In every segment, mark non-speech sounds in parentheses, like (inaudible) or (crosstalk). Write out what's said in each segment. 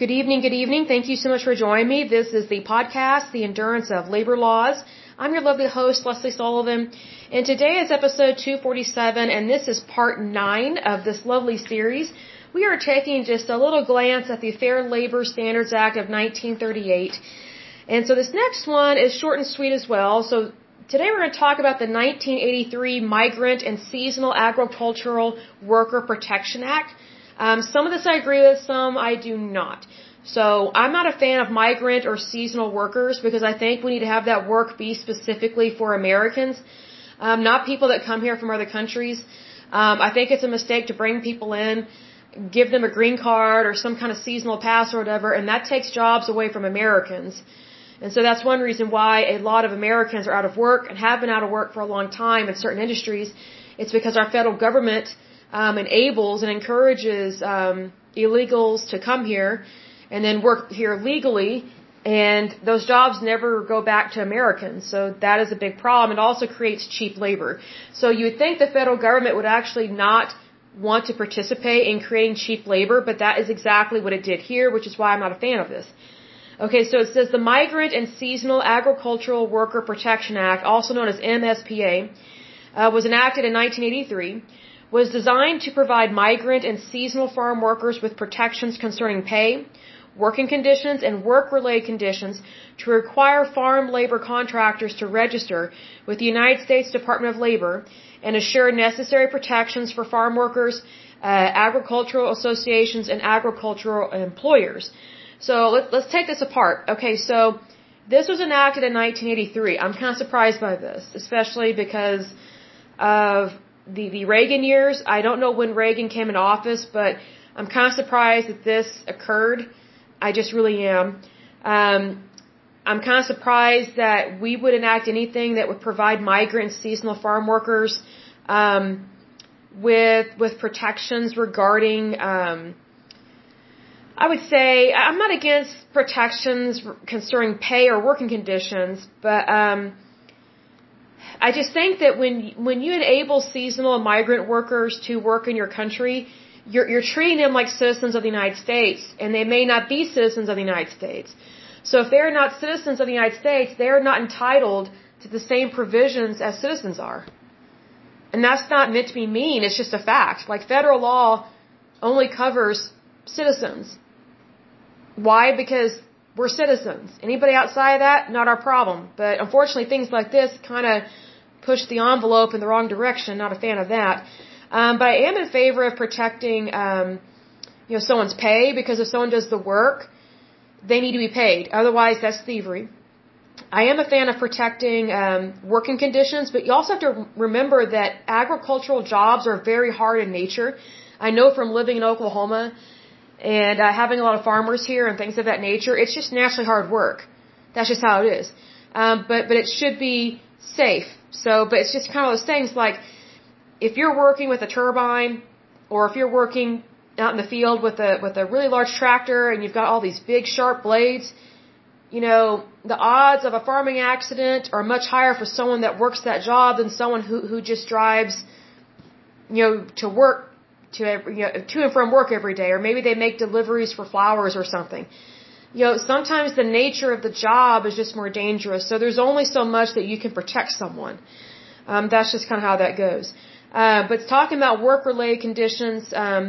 Good evening, good evening. Thank you so much for joining me. This is the podcast, The Endurance of Labor Laws. I'm your lovely host, Lesley Sullivan, and today is episode 247, and this is part 9 of this lovely series. We are taking just a little glance at the Fair Labor Standards Act of 1938. And so this next one is short and sweet as well. So today we're going to talk about the 1983 Migrant and Seasonal Agricultural Worker Protection Act. Um, some of this I agree with, some I do not. So I'm not a fan of migrant or seasonal workers because I think we need to have that work be specifically for Americans, um, not people that come here from other countries. Um, I think it's a mistake to bring people in, give them a green card or some kind of seasonal pass or whatever, and that takes jobs away from Americans. And so that's one reason why a lot of Americans are out of work and have been out of work for a long time in certain industries. It's because our federal government um, enables and encourages um, illegals to come here and then work here legally, and those jobs never go back to Americans. So that is a big problem. It also creates cheap labor. So you would think the federal government would actually not want to participate in creating cheap labor, but that is exactly what it did here, which is why I'm not a fan of this. Okay, so it says the Migrant and Seasonal Agricultural Worker Protection Act, also known as MSPA, uh, was enacted in 1983 was designed to provide migrant and seasonal farm workers with protections concerning pay, working conditions, and work-related conditions to require farm labor contractors to register with the United States Department of Labor and assure necessary protections for farm workers, uh, agricultural associations, and agricultural employers. So let, let's take this apart. Okay, so this was enacted in 1983. I'm kind of surprised by this, especially because of the, the Reagan years. I don't know when Reagan came in office, but I'm kind of surprised that this occurred. I just really am. Um, I'm kind of surprised that we would enact anything that would provide migrant seasonal farm workers um, with with protections regarding. Um, I would say I'm not against protections concerning pay or working conditions, but um, I just think that when when you enable seasonal and migrant workers to work in your country, you're you're treating them like citizens of the United States, and they may not be citizens of the United States. So if they're not citizens of the United States, they're not entitled to the same provisions as citizens are. And that's not meant to be mean, it's just a fact. Like federal law only covers citizens. Why? Because we're citizens. Anybody outside of that, not our problem. But unfortunately, things like this kind of push the envelope in the wrong direction. Not a fan of that. Um, but I am in favor of protecting, um, you know, someone's pay because if someone does the work, they need to be paid. Otherwise, that's thievery. I am a fan of protecting um, working conditions, but you also have to remember that agricultural jobs are very hard in nature. I know from living in Oklahoma and uh, having a lot of farmers here and things of that nature, it's just naturally hard work. That's just how it is. Um, but but it should be safe. So, but it's just kind of those things like if you're working with a turbine, or if you're working out in the field with a with a really large tractor and you've got all these big sharp blades, you know the odds of a farming accident are much higher for someone that works that job than someone who who just drives, you know, to work to every, you know, to and from work every day, or maybe they make deliveries for flowers or something. You know, sometimes the nature of the job is just more dangerous. So there's only so much that you can protect someone. Um, that's just kind of how that goes. Uh, but talking about work-related conditions, um,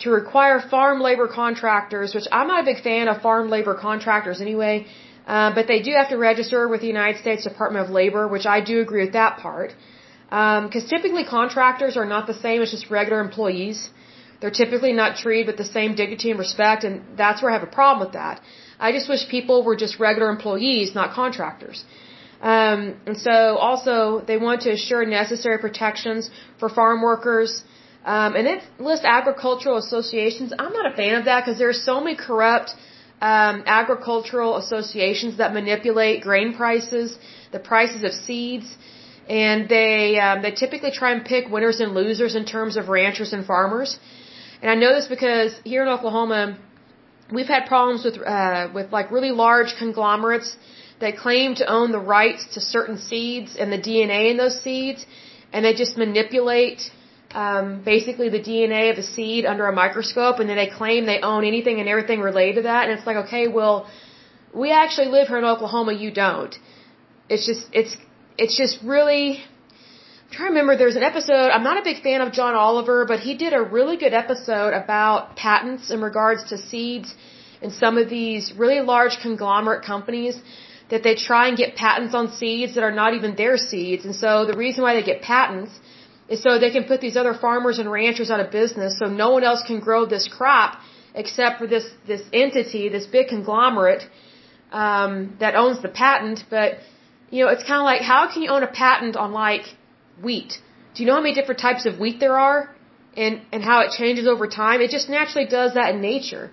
to require farm labor contractors, which I'm not a big fan of farm labor contractors anyway, uh, but they do have to register with the United States Department of Labor, which I do agree with that part. Because um, typically contractors are not the same as just regular employees. They're typically not treated with the same dignity and respect, and that's where I have a problem with that. I just wish people were just regular employees, not contractors. Um, and so also they want to assure necessary protections for farm workers. Um, and it lists agricultural associations. I'm not a fan of that because there are so many corrupt um, agricultural associations that manipulate grain prices, the prices of seeds and they um, they typically try and pick winners and losers in terms of ranchers and farmers. And I know this because here in Oklahoma, we've had problems with uh, with like really large conglomerates that claim to own the rights to certain seeds and the DNA in those seeds, and they just manipulate um, basically the DNA of a seed under a microscope, and then they claim they own anything and everything related to that. And it's like, okay, well, we actually live here in Oklahoma. You don't. It's just, it's, it's just really. I'm trying to remember. There's an episode. I'm not a big fan of John Oliver, but he did a really good episode about patents in regards to seeds and some of these really large conglomerate companies that they try and get patents on seeds that are not even their seeds. And so the reason why they get patents is so they can put these other farmers and ranchers out of business so no one else can grow this crop except for this, this entity, this big conglomerate, um, that owns the patent. But, you know, it's kind of like, how can you own a patent on like wheat? Do you know how many different types of wheat there are? And, and how it changes over time? It just naturally does that in nature.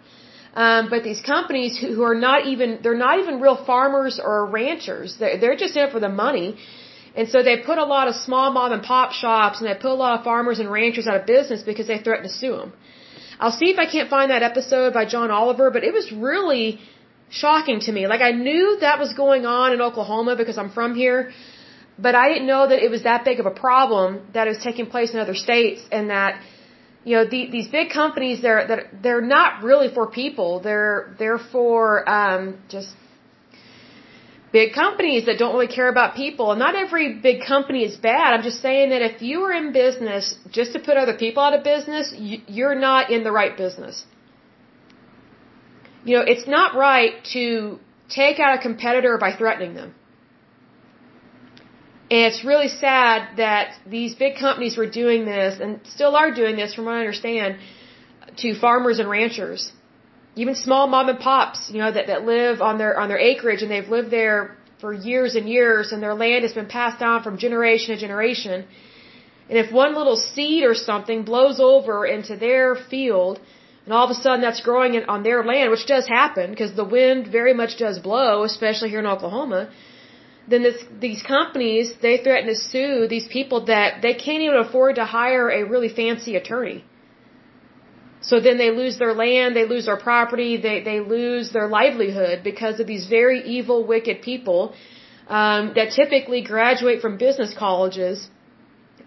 Um, but these companies who, who are not even, they're not even real farmers or ranchers. They're, they're just in it for the money. And so they put a lot of small mom and pop shops and they put a lot of farmers and ranchers out of business because they threatened to sue them. I'll see if I can't find that episode by John Oliver, but it was really shocking to me. Like I knew that was going on in Oklahoma because I'm from here, but I didn't know that it was that big of a problem that it was taking place in other states and that you know the, these big companies they're that they're not really for people they're they're for um just big companies that don't really care about people. And not every big company is bad. I'm just saying that if you are in business just to put other people out of business, you're not in the right business. You know, it's not right to take out a competitor by threatening them. And it's really sad that these big companies were doing this and still are doing this from what I understand to farmers and ranchers even small mom and pops, you know, that, that live on their on their acreage and they've lived there for years and years and their land has been passed down from generation to generation. And if one little seed or something blows over into their field and all of a sudden that's growing on their land, which does happen because the wind very much does blow, especially here in Oklahoma, then this, these companies, they threaten to sue these people that they can't even afford to hire a really fancy attorney. So then they lose their land, they lose their property, they, they lose their livelihood because of these very evil, wicked people um, that typically graduate from business colleges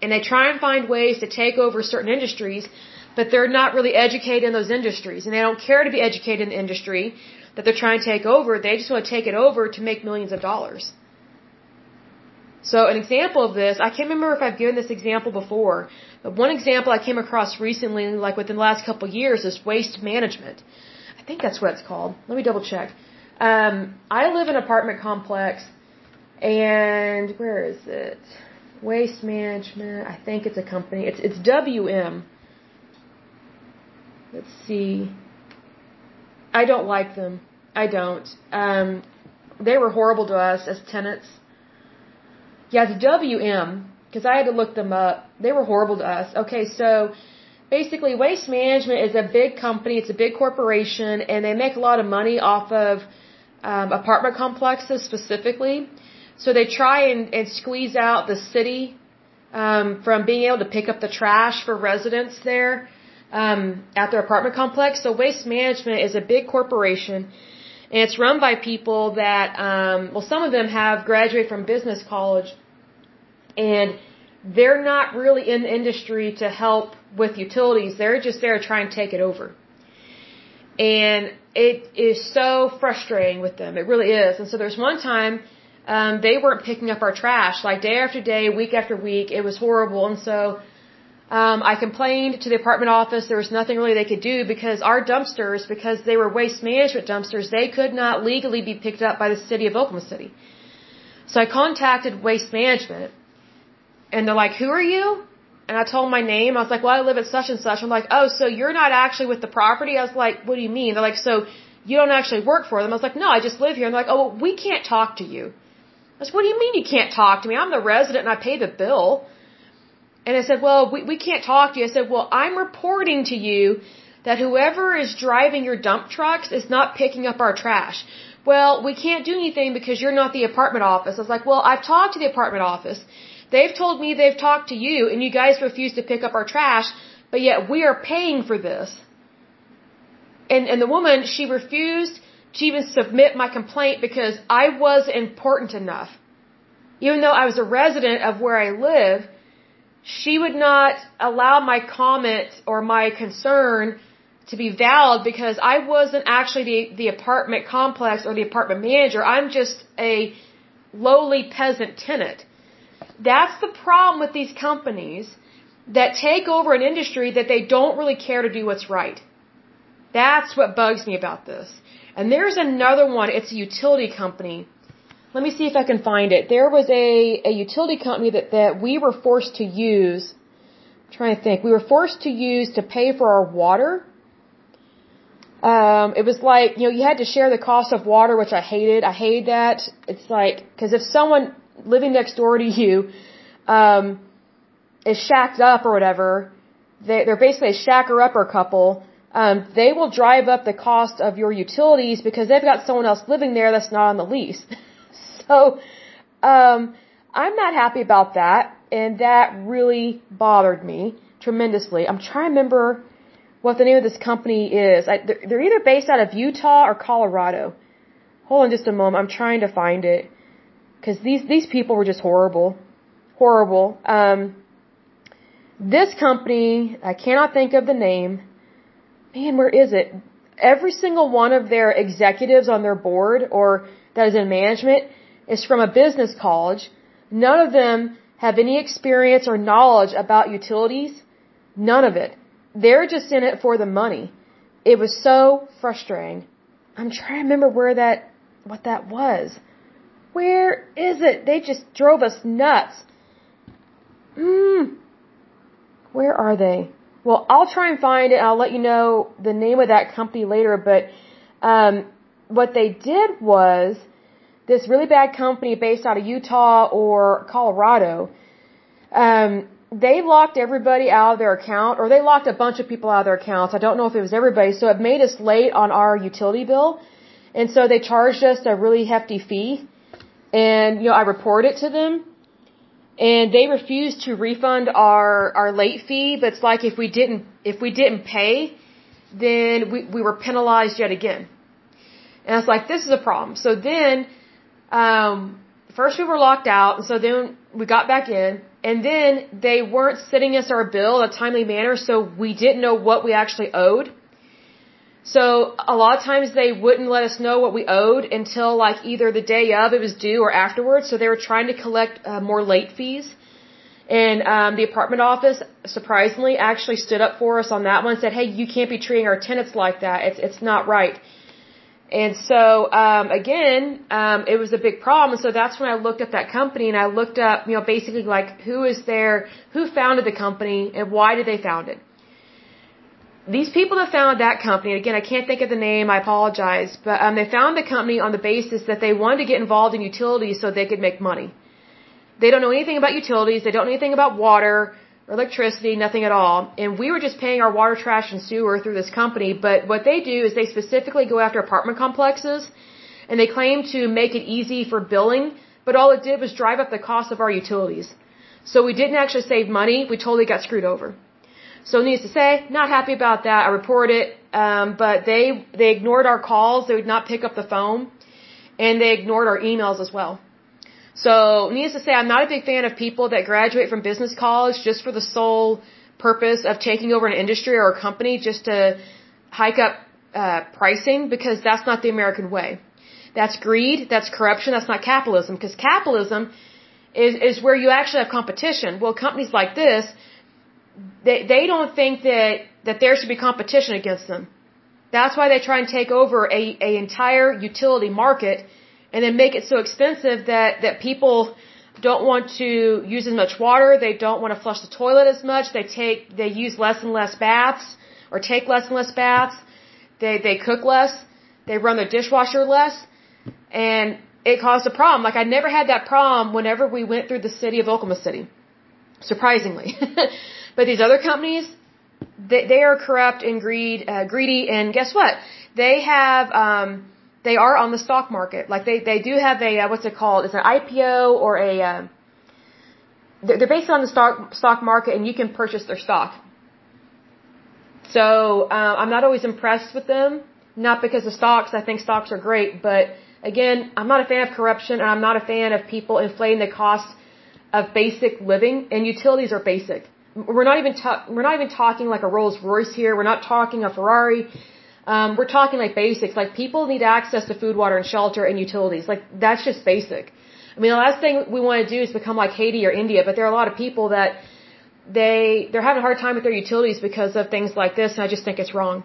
and they try and find ways to take over certain industries, but they're not really educated in those industries and they don't care to be educated in the industry that they're trying to take over. They just want to take it over to make millions of dollars. So an example of this, I can't remember if I've given this example before, but one example I came across recently, like within the last couple of years, is waste management. I think that's what it's called. Let me double check. Um, I live in an apartment complex, and where is it? Waste management. I think it's a company. It's it's WM. Let's see. I don't like them. I don't. Um, they were horrible to us as tenants yeah, it's WM, because I had to look them up. They were horrible to us. Okay, so basically Waste Management is a big company, it's a big corporation, and they make a lot of money off of um, apartment complexes specifically. So they try and, and squeeze out the city um, from being able to pick up the trash for residents there um, at their apartment complex. So Waste Management is a big corporation and it's run by people that, um, well, some of them have graduated from business college, and they're not really in the industry to help with utilities. They're just there to try and take it over. And it is so frustrating with them. It really is. And so there's one time um, they weren't picking up our trash, like day after day, week after week. It was horrible. And so um, I complained to the apartment office. There was nothing really they could do because our dumpsters, because they were waste management dumpsters, they could not legally be picked up by the city of Oklahoma City. So I contacted waste management, and they're like, "Who are you?" And I told my name. I was like, "Well, I live at such and such." I'm like, "Oh, so you're not actually with the property?" I was like, "What do you mean?" They're like, "So you don't actually work for them?" I was like, "No, I just live here." And they're like, "Oh, well, we can't talk to you." I was, "What do you mean you can't talk to me? I'm the resident and I pay the bill." And I said, well, we, we can't talk to you. I said, well, I'm reporting to you that whoever is driving your dump trucks is not picking up our trash. Well, we can't do anything because you're not the apartment office. I was like, well, I've talked to the apartment office. They've told me they've talked to you and you guys refuse to pick up our trash, but yet we are paying for this. And, and the woman, she refused to even submit my complaint because I was important enough. Even though I was a resident of where I live, she would not allow my comment or my concern to be valid because I wasn't actually the, the apartment complex or the apartment manager. I'm just a lowly peasant tenant. That's the problem with these companies that take over an industry that they don't really care to do what's right. That's what bugs me about this. And there's another one. It's a utility company let me see if I can find it. There was a, a utility company that, that we were forced to use. I'm trying to think. We were forced to use to pay for our water. Um, it was like, you know, you had to share the cost of water, which I hated. I hated that. It's like, cause if someone living next door to you, um, is shacked up or whatever, they, they're basically a shacker upper couple, um, they will drive up the cost of your utilities because they've got someone else living there that's not on the lease. (laughs) (laughs) So, um, I'm not happy about that, and that really bothered me tremendously. I'm trying to remember what the name of this company is. I, they're, they're either based out of Utah or Colorado. Hold on just a moment. I'm trying to find it because these these people were just horrible, horrible. Um, this company, I cannot think of the name. Man, where is it? Every single one of their executives on their board or that is in management is from a business college. None of them have any experience or knowledge about utilities. None of it. They're just in it for the money. It was so frustrating. I'm trying to remember where that, what that was. Where is it? They just drove us nuts. Mmm. Where are they? Well, I'll try and find it. I'll let you know the name of that company later. But um, what they did was this really bad company based out of Utah or Colorado, um, they locked everybody out of their account, or they locked a bunch of people out of their accounts. I don't know if it was everybody, so it made us late on our utility bill, and so they charged us a really hefty fee. And you know, I reported to them, and they refused to refund our our late fee. But it's like if we didn't if we didn't pay, then we we were penalized yet again. And it's like this is a problem. So then um, first we were locked out, and so then we got back in, and then they weren't sending us our bill in a timely manner, so we didn't know what we actually owed. So a lot of times they wouldn't let us know what we owed until like either the day of it was due or afterwards. So they were trying to collect uh, more late fees. And um, the apartment office, surprisingly, actually stood up for us on that one. Said, "Hey, you can't be treating our tenants like that. It's it's not right." And so, um, again, um, it was a big problem. And So that's when I looked up that company and I looked up, you know, basically like who is there, who founded the company and why did they found it? These people that founded that company, again, I can't think of the name, I apologize, but um, they found the company on the basis that they wanted to get involved in utilities so they could make money. They don't know anything about utilities, they don't know anything about water, electricity, nothing at all. And we were just paying our water, trash, and sewer through this company. But what they do is they specifically go after apartment complexes and they claim to make it easy for billing, but all it did was drive up the cost of our utilities. So we didn't actually save money, we totally got screwed over. So needless to say, not happy about that. I report it, um, but they they ignored our calls. They would not pick up the phone, and they ignored our emails as well. So, needless to say, I'm not a big fan of people that graduate from business college just for the sole purpose of taking over an industry or a company just to hike up uh, pricing because that's not the American way. That's greed, that's corruption, that's not capitalism because capitalism is, is where you actually have competition. Well, companies like this, they, they don't think that, that there should be competition against them. That's why they try and take over a, a entire utility market and then make it so expensive that that people don't want to use as much water, they don't want to flush the toilet as much, they take they use less and less baths or take less and less baths. They they cook less, they run their dishwasher less and it caused a problem. Like I never had that problem whenever we went through the city of Oklahoma City. Surprisingly. (laughs) but these other companies they, they are corrupt and greed, uh, greedy and guess what? They have um they are on the stock market. Like they they do have a uh, what's it called? It's an IPO or a uh, they're based on the stock stock market, and you can purchase their stock. So uh, I'm not always impressed with them, not because of stocks. I think stocks are great, but again, I'm not a fan of corruption, and I'm not a fan of people inflating the cost of basic living, and utilities are basic. We're not even ta- we're not even talking like a Rolls Royce here. We're not talking a Ferrari. Um, we're talking like basics. Like people need access to food, water, and shelter and utilities. Like that's just basic. I mean, the last thing we want to do is become like Haiti or India, but there are a lot of people that they they're having a hard time with their utilities because of things like this, and I just think it's wrong.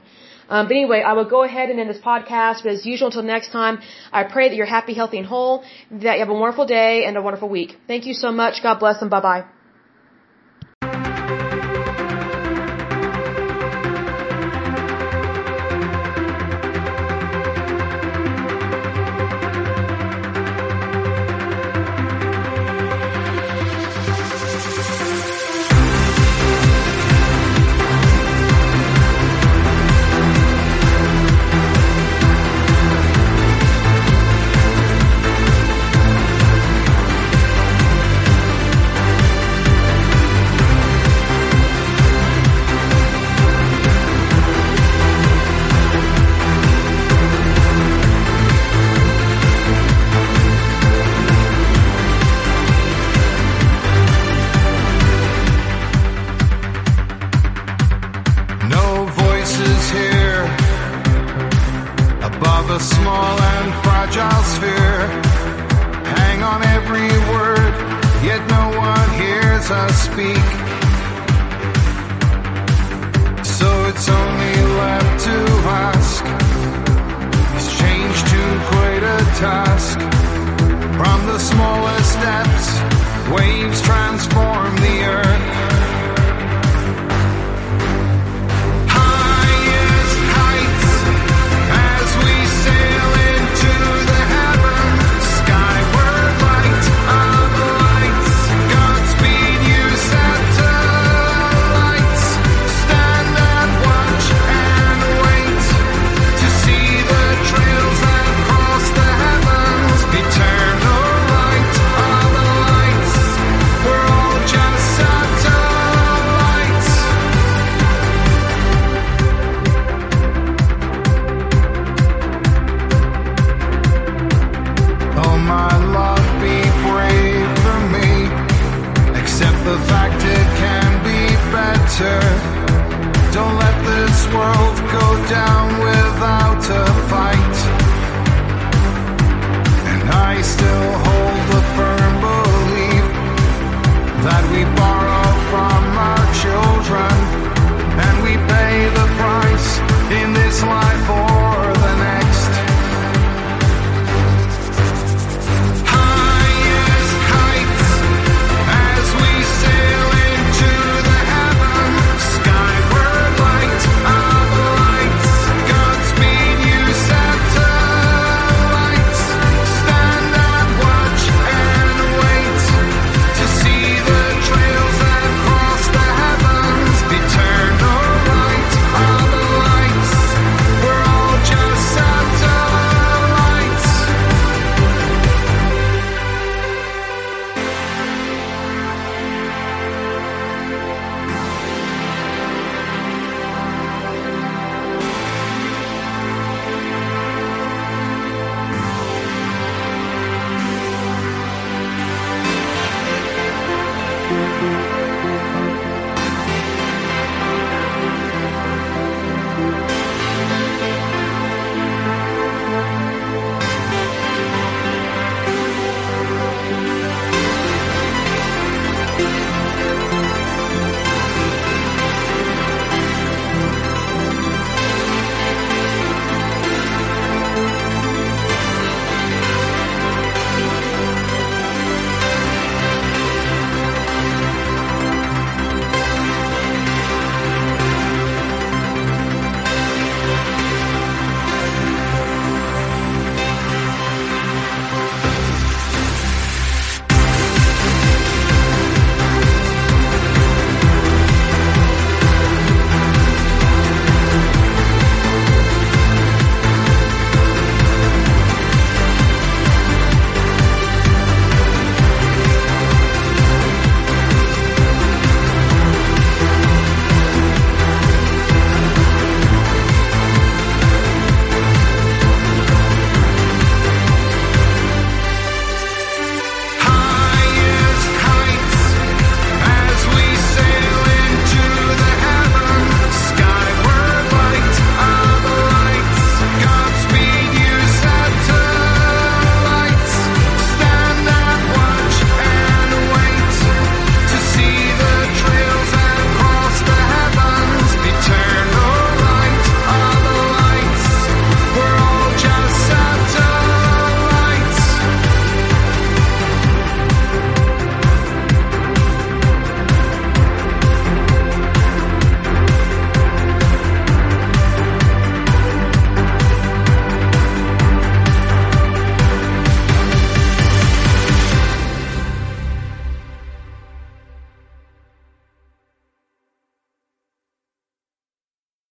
Um, but anyway, I will go ahead and end this podcast. But as usual, until next time, I pray that you're happy, healthy, and whole. That you have a wonderful day and a wonderful week. Thank you so much. God bless and bye bye. a small and fragile sphere. Hang on every word, yet no one hears us speak. So it's only left to ask. Is change too great a task? From the smallest depths, waves transform the earth. go down without a fight. And I still hold the firm belief that we borrow from our children and we pay the price in this life.